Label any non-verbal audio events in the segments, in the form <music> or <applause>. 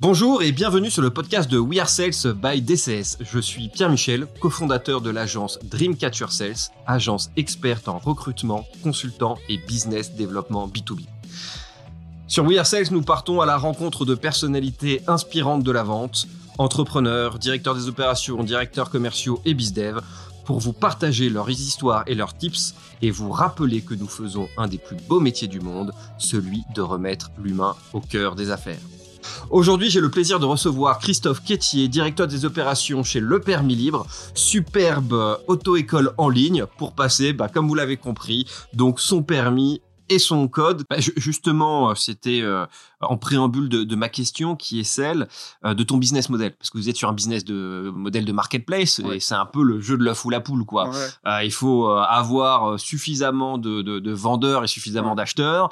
Bonjour et bienvenue sur le podcast de We Are Sales by DCS. Je suis Pierre Michel, cofondateur de l'agence Dreamcatcher Sales, agence experte en recrutement, consultant et business développement B2B. Sur We Are Sales, nous partons à la rencontre de personnalités inspirantes de la vente, entrepreneurs, directeurs des opérations, directeurs commerciaux et bizdev, pour vous partager leurs histoires et leurs tips et vous rappeler que nous faisons un des plus beaux métiers du monde, celui de remettre l'humain au cœur des affaires. Aujourd'hui, j'ai le plaisir de recevoir Christophe Quétier, directeur des opérations chez Le Permis Libre, superbe auto-école en ligne pour passer, bah, comme vous l'avez compris, donc son permis et son code. Bah, justement, c'était euh, en préambule de, ma question qui est celle euh, de ton business model. Parce que vous êtes sur un business de modèle de marketplace et c'est un peu le jeu de l'œuf ou la poule. quoi. Euh, il faut avoir suffisamment de, vendeurs et suffisamment d'acheteurs,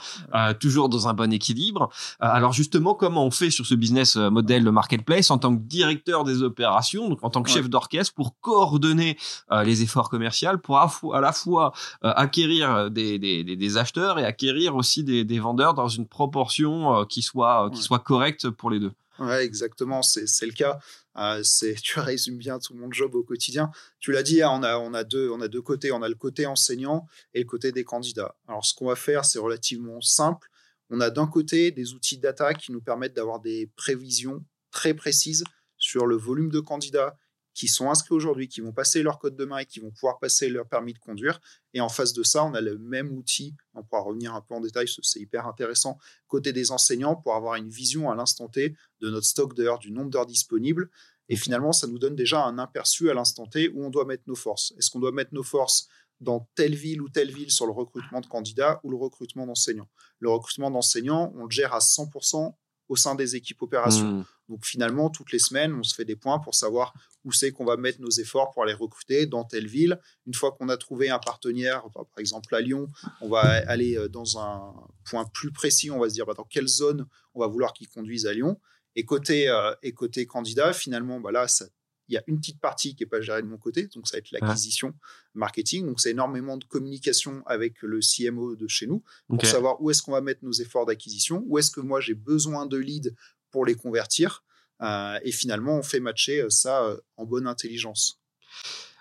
toujours dans un bon équilibre. alors justement, comment on fait sur ce business model de marketplace en tant que directeur des opérations, donc en tant que chef d'orchestre, pour coordonner les efforts commerciaux, pour à, la fois acquérir des, des acheteurs et acquérir aussi des, vendeurs dans une proportion euh, qui soit euh, qui soit correcte pour les deux. Ouais, exactement, c'est le cas. Euh, c'est <laughs> tu résumes bien tout mon job au quotidien. Tu l'as dit, hein, on a on a deux on a deux côtés. On a le côté enseignant et le côté des candidats. Alors ce qu'on va faire, c'est relativement simple. On a d'un côté des outils data qui nous permettent d'avoir des prévisions très précises sur le volume de candidats qui sont inscrits aujourd'hui, qui vont passer leur code de main et qui vont pouvoir passer leur permis de conduire. Et en face de ça, on a le même outil, on pourra revenir un peu en détail, c'est hyper intéressant, côté des enseignants, pour avoir une vision à l'instant T de notre stock d'heures, du nombre d'heures disponibles. Et finalement, ça nous donne déjà un aperçu à l'instant T où on doit mettre nos forces. Est-ce qu'on doit mettre nos forces dans telle ville ou telle ville sur le recrutement de candidats ou le recrutement d'enseignants? Le recrutement d'enseignants, on le gère à 100% au sein des équipes opérations. Mmh. Donc finalement, toutes les semaines, on se fait des points pour savoir où c'est qu'on va mettre nos efforts pour aller recruter dans telle ville. Une fois qu'on a trouvé un partenaire, par exemple à Lyon, on va aller euh, dans un point plus précis, on va se dire bah, dans quelle zone on va vouloir qu'ils conduisent à Lyon. Et côté, euh, et côté candidat, finalement, bah là, ça, il y a une petite partie qui n'est pas gérée de mon côté, donc ça va être l'acquisition marketing. Donc c'est énormément de communication avec le CMO de chez nous pour savoir où est-ce qu'on va mettre nos efforts d'acquisition, où est-ce que moi j'ai besoin de leads pour les convertir. Euh, et finalement, on fait matcher euh, ça euh, en bonne intelligence.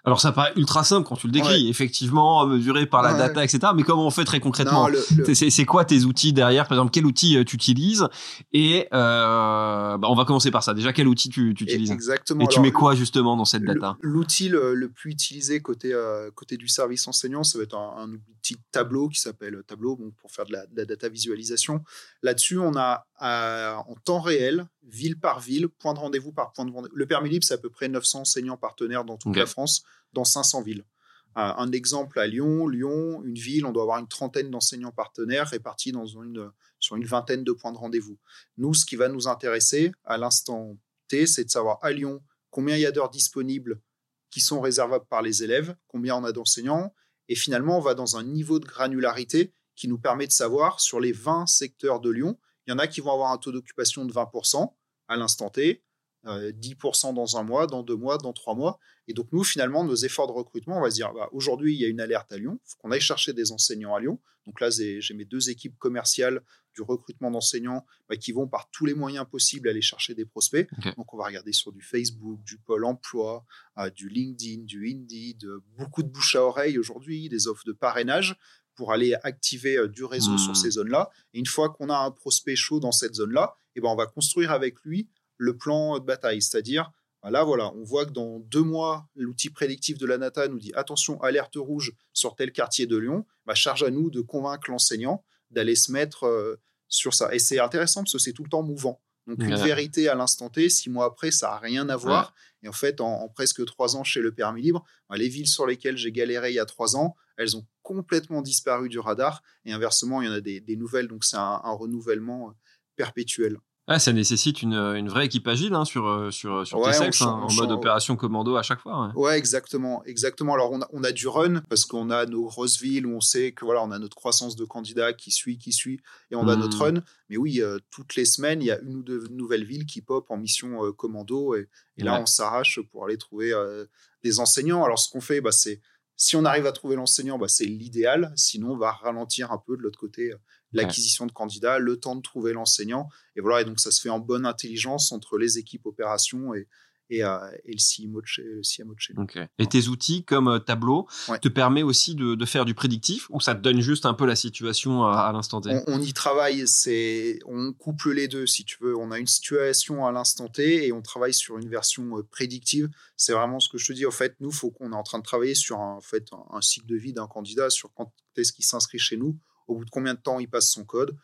Alors ça paraît ultra simple quand tu le décris, effectivement mesuré par la data, etc. Mais comment on fait très concrètement C'est quoi tes outils derrière? Par exemple, quel outil tu utilises? Et euh, bah, on va commencer par ça. Déjà, quel outil tu, utilises? Exactement. Et tu mets quoi justement dans cette data? L'outil le, plus utilisé côté côté du service enseignant, ça va être un, outil tableau qui s'appelle Tableau, bon, pour faire de la, data visualisation. Là-dessus, on a en temps réel, ville par ville, point de rendez-vous par point de rendez-vous. Le permis libre, c'est à peu près 900 enseignants partenaires dans toute la France dans 500 villes. Euh, un exemple à Lyon, Lyon, une ville, on doit avoir une trentaine d'enseignants partenaires répartis dans une, sur une vingtaine de points de rendez-vous. Nous, ce qui va nous intéresser à l'instant T, c'est de savoir à Lyon combien il y a d'heures disponibles qui sont réservables par les élèves, combien on a d'enseignants, et finalement, on va dans un niveau de granularité qui nous permet de savoir sur les 20 secteurs de Lyon, il y en a qui vont avoir un taux d'occupation de 20% à l'instant T, 10% euh, dans un mois, dans deux mois, dans trois mois. Et donc, nous, finalement, nos efforts de recrutement, on va se dire, bah, aujourd'hui, il y a une alerte à Lyon, il faut qu'on aille chercher des enseignants à Lyon. Donc là, j'ai mes deux équipes commerciales du recrutement d'enseignants bah, qui vont par tous les moyens possibles aller chercher des prospects. Donc, on va regarder sur du Facebook, du Pôle emploi, euh, du LinkedIn, du Indeed, beaucoup de bouche à oreille aujourd'hui, des offres de parrainage pour aller activer euh, du réseau sur mmh. ces zones-là. Et une fois qu'on a un prospect chaud dans cette zone-là, et eh ben, on va construire avec lui le plan de bataille. C'est-à-dire, bah là, voilà, on voit que dans deux mois, l'outil prédictif de la NATA nous dit attention, alerte rouge sur tel quartier de Lyon. Bah, charge à nous de convaincre l'enseignant d'aller se mettre euh, sur ça. Et c'est intéressant parce que c'est tout le temps mouvant. Donc, une vérité à l'instant T, six mois après, ça n'a rien à voir. Et en fait, en, presque trois ans chez le permis libre, bah, les villes sur lesquelles j'ai galéré il y a trois ans, elles ont complètement disparu du radar. Et inversement, il y en a des, nouvelles. Donc, c'est un, renouvellement euh, perpétuel. Ah, ça nécessite une, une, vraie équipe agile hein, sur, euh, sur, sur tes hein, en mode opération commando à chaque fois. Ouais, exactement, exactement. Alors on a, on a du run parce qu'on a nos grosses villes où on sait que voilà, on a notre croissance de candidats qui suit, qui suit, et on a notre mmh. run. Mais oui, euh, toutes les semaines, il y a une ou deux nouvelles villes qui pop en mission euh, commando, et, et là on s'arrache pour aller trouver des enseignants. Alors ce qu'on fait, bah, c'est si on arrive à trouver l'enseignant, bah, c'est l'idéal. Sinon, on va ralentir un peu de l'autre côté l'acquisition de candidats, le temps de trouver l'enseignant. Et voilà, et donc ça se fait en bonne intelligence entre les équipes opérations et, et, euh, et le CMO de chez, le CMO de chez nous. Et tes outils comme euh, Tableau te permet aussi de, de, faire du prédictif ou ça te donne juste un peu la situation à, l'instant T? On, y travaille, c'est on couple les deux si tu veux. On a une situation à l'instant T et on travaille sur une version euh, prédictive. C'est vraiment ce que je te dis. En fait, nous, faut qu'on est en train de travailler sur un, en fait, un, cycle de vie d'un candidat, sur quand est-ce qu'il s'inscrit chez nous, au bout de combien de temps il passe son code,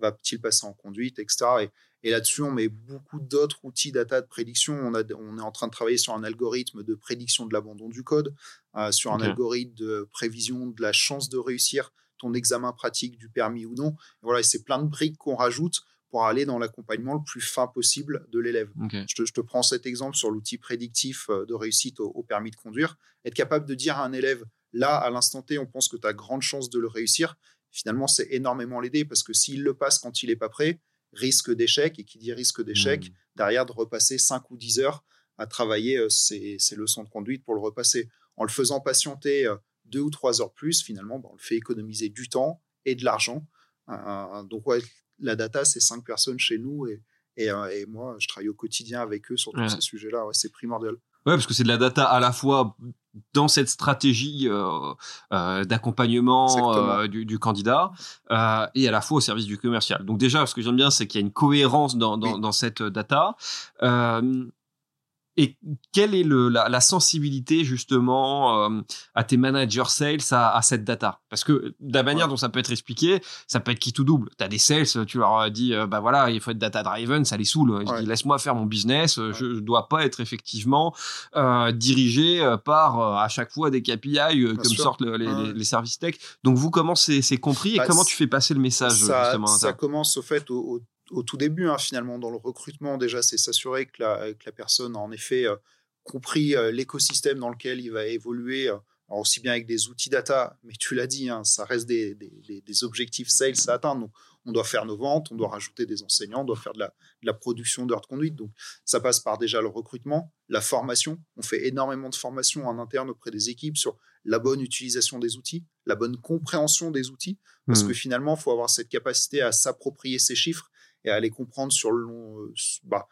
va-t-il passer en conduite, etc. Et, et là-dessus, on met beaucoup d'autres outils data de prédiction. On, a, on, est en train de travailler sur un algorithme de prédiction de l'abandon du code, euh, sur un algorithme de prévision de la chance de réussir ton examen pratique du permis ou non. Et voilà, c'est plein de briques qu'on rajoute pour aller dans l'accompagnement le plus fin possible de l'élève. Je, te, prends cet exemple sur l'outil prédictif euh, de réussite au, permis de conduire. Être capable de dire à un élève, là, à l'instant T, on pense que tu as grande chance de le réussir. Finalement, c'est énormément l'aider parce que s'il le passe quand il n'est pas prêt, risque d'échec, et qui dit risque d'échec, mmh. derrière de repasser 5 ou 10 heures à travailler euh, ses, leçons de conduite pour le repasser. En le faisant patienter euh, deux ou trois heures plus, finalement, bah, on le fait économiser du temps et de l'argent. Euh, donc, ouais, la data, c'est cinq personnes chez nous et, et, moi, je travaille au quotidien avec eux sur tous ces sujets-là. c'est primordial. Ouais, parce que c'est de la data à la fois dans cette stratégie euh, euh, d'accompagnement euh, du, candidat et à la fois au service du commercial. Donc déjà, ce que j'aime bien, c'est qu'il y a une cohérence dans, dans cette data. Et quelle est le, la, sensibilité justement euh, à tes managers sales à, cette data? Parce que de la manière dont ça peut être expliqué, ça peut être qui tout double. Tu as des sales, tu leur dis, euh, bah voilà, il faut être data driven, ça les saoule. Je dis, laisse-moi faire mon business, je ne dois pas être effectivement euh, dirigé par à chaque fois des KPI comme sortent les, services tech. Donc vous, comment c'est compris et bah, comment tu fais passer le message ça, justement Ça commence au fait au au tout début, hein, finalement, dans le recrutement, déjà, c'est s'assurer que la, que la, personne a en effet euh, compris euh, l'écosystème dans lequel il va évoluer, euh, aussi bien avec des outils data, mais tu l'as dit, hein, ça reste des, des, des, objectifs sales à atteindre. Donc, on doit faire nos ventes, on doit rajouter des enseignants, on doit faire de la, de la production d'heures de conduite. Donc, ça passe par déjà le recrutement, la formation. On fait énormément de formation en interne auprès des équipes sur la bonne utilisation des outils, la bonne compréhension des outils, parce mmh. que finalement, il faut avoir cette capacité à s'approprier ces chiffres et à les comprendre sur le long, euh, bah,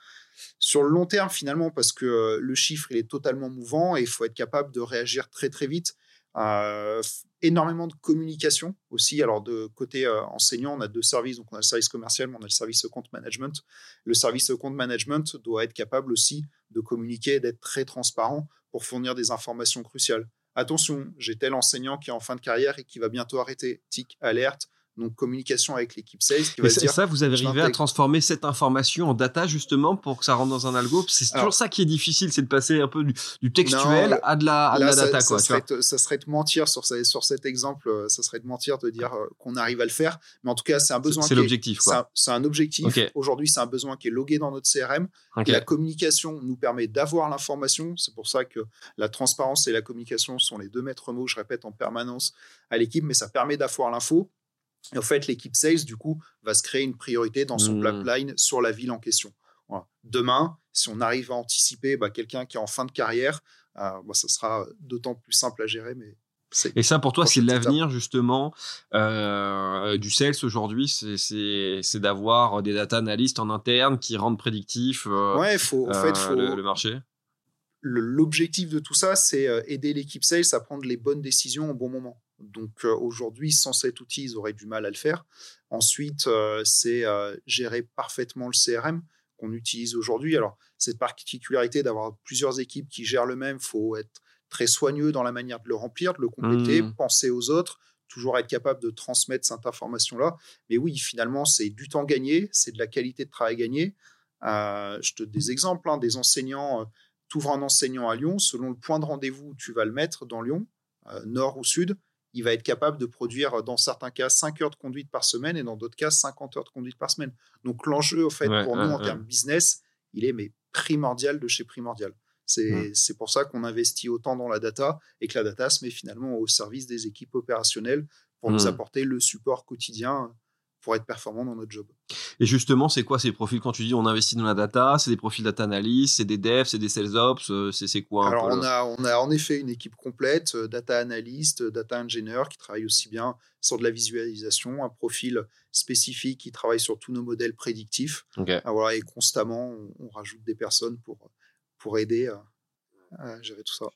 sur le long terme finalement, parce que euh, le chiffre il est totalement mouvant et il faut être capable de réagir très très vite. Euh, énormément de communication aussi. Alors de côté enseignant, on a deux services, donc on a le service commercial, mais on a le service compte management. Le service compte management doit être capable aussi de communiquer, d'être très transparent pour fournir des informations cruciales. Attention, j'ai tel enseignant qui est en fin de carrière et qui va bientôt arrêter. Tic, alerte, donc communication avec l'équipe sales qui va dire, ça vous avez arrivé à transformer cette information en data justement pour que ça rentre dans un algo. C'est toujours ça qui est difficile c'est de passer un peu du, textuel à de la, à la data ça, quoi, serait, ça serait de mentir sur, sur cet exemple euh, ça serait de mentir de dire euh, qu'on arrive à le faire. Mais en tout cas c'est un besoin c'est l'objectif c'est un, objectif. Aujourd'hui c'est un besoin qui est logué dans notre CRM la communication nous permet d'avoir l'information. C'est pour ça que la transparence et la communication sont les deux maîtres mots je répète en permanence à l'équipe. Mais ça permet d'avoir l'info et en fait, l'équipe sales, du coup, va se créer une priorité dans son mmh. pipeline sur la ville en question. Demain, si on arrive à anticiper bah, quelqu'un qui est en fin de carrière, euh, bah, ça sera d'autant plus simple à gérer. Mais et ça, pour toi, c'est l'avenir justement euh, du sales aujourd'hui, c'est d'avoir des data analystes en interne qui rendent prédictif euh, ouais, faut, en fait, faut, le, marché? L'objectif de tout ça, c'est aider l'équipe sales à prendre les bonnes décisions au bon moment. Donc euh, aujourd'hui, sans cet outil, ils auraient du mal à le faire. Ensuite, euh, c'est euh, gérer parfaitement le CRM qu'on utilise aujourd'hui. Alors, cette particularité d'avoir plusieurs équipes qui gèrent le même, faut être très soigneux dans la manière de le remplir, de le compléter, mmh. penser aux autres, toujours être capable de transmettre cette information-là. Mais oui, finalement, c'est du temps gagné, c'est de la qualité de travail gagné. je te donne des exemples, hein, des enseignants. tu ouvres un enseignant à Lyon, selon le point de rendez-vous où tu vas le mettre dans Lyon, nord ou sud, il va être capable de produire, dans certains cas, 5 heures de conduite par semaine et dans d'autres cas, 50 heures de conduite par semaine. Donc l'enjeu, au fait, pour nous, en termes business, il est mais primordial de chez primordial. C'est pour ça qu'on investit autant dans la data et que la data se met finalement au service des équipes opérationnelles pour nous apporter le support quotidien pour être performant dans notre job. Et justement, c'est quoi ces profils quand tu dis on investit dans la data C'est des profils data analyst, c'est des devs, c'est des sales ops, euh, c'est quoi Alors on a, on a en effet une équipe complète, euh, data analyst, euh, data engineer qui travaille aussi bien sur de la visualisation, un profil spécifique qui travaille sur tous nos modèles prédictifs. Ah, voilà, et constamment, on, rajoute des personnes pour, pour aider à, gérer tout ça.